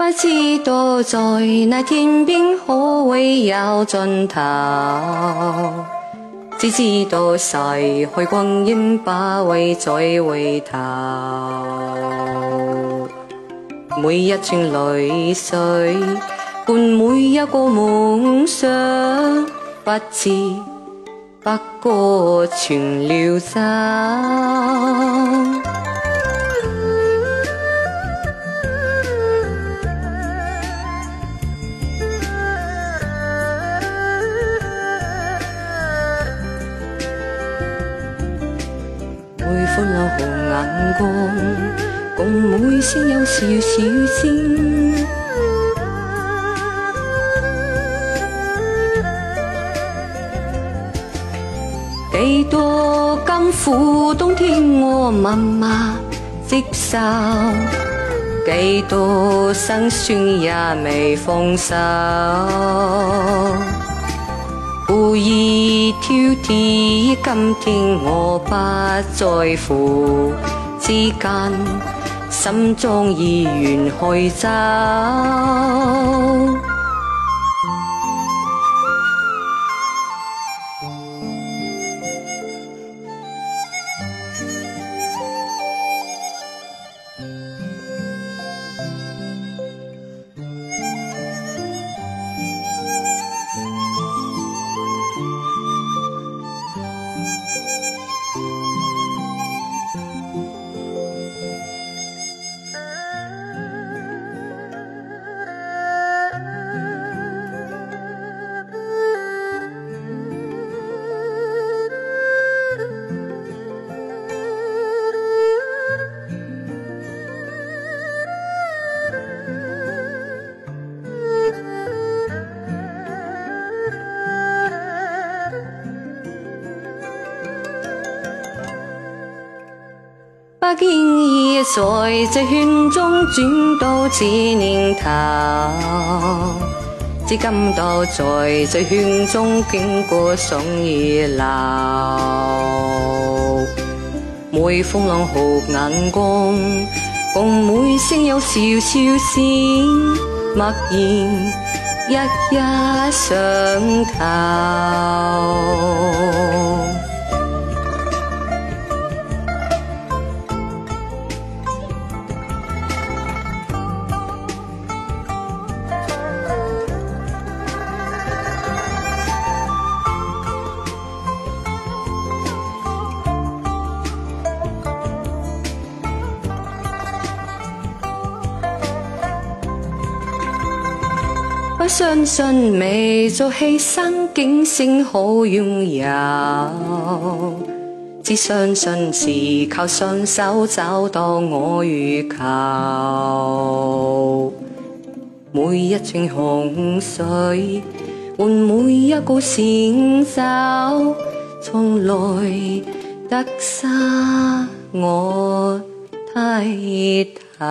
不知道在那天边可会有尽头，只知道逝去光阴不会再回头。每一串泪水伴每一个梦想，不知不觉全了心。每欢流红眼光，共每声有笑笑声。几多甘苦冬天我默默接受，几多辛酸也未放手。故意挑剔，今天我不在乎，之间心中意愿去走。不经意在这圈中转到这年头，只感到在这圈中经过想热闹。每风浪好眼光，共每声有笑笑声，默然一一上头。不相信未做牺牲，竟先好拥有。只相信是靠双手找到我欲求。每一串洪水换每一个成就，从来得失我低头。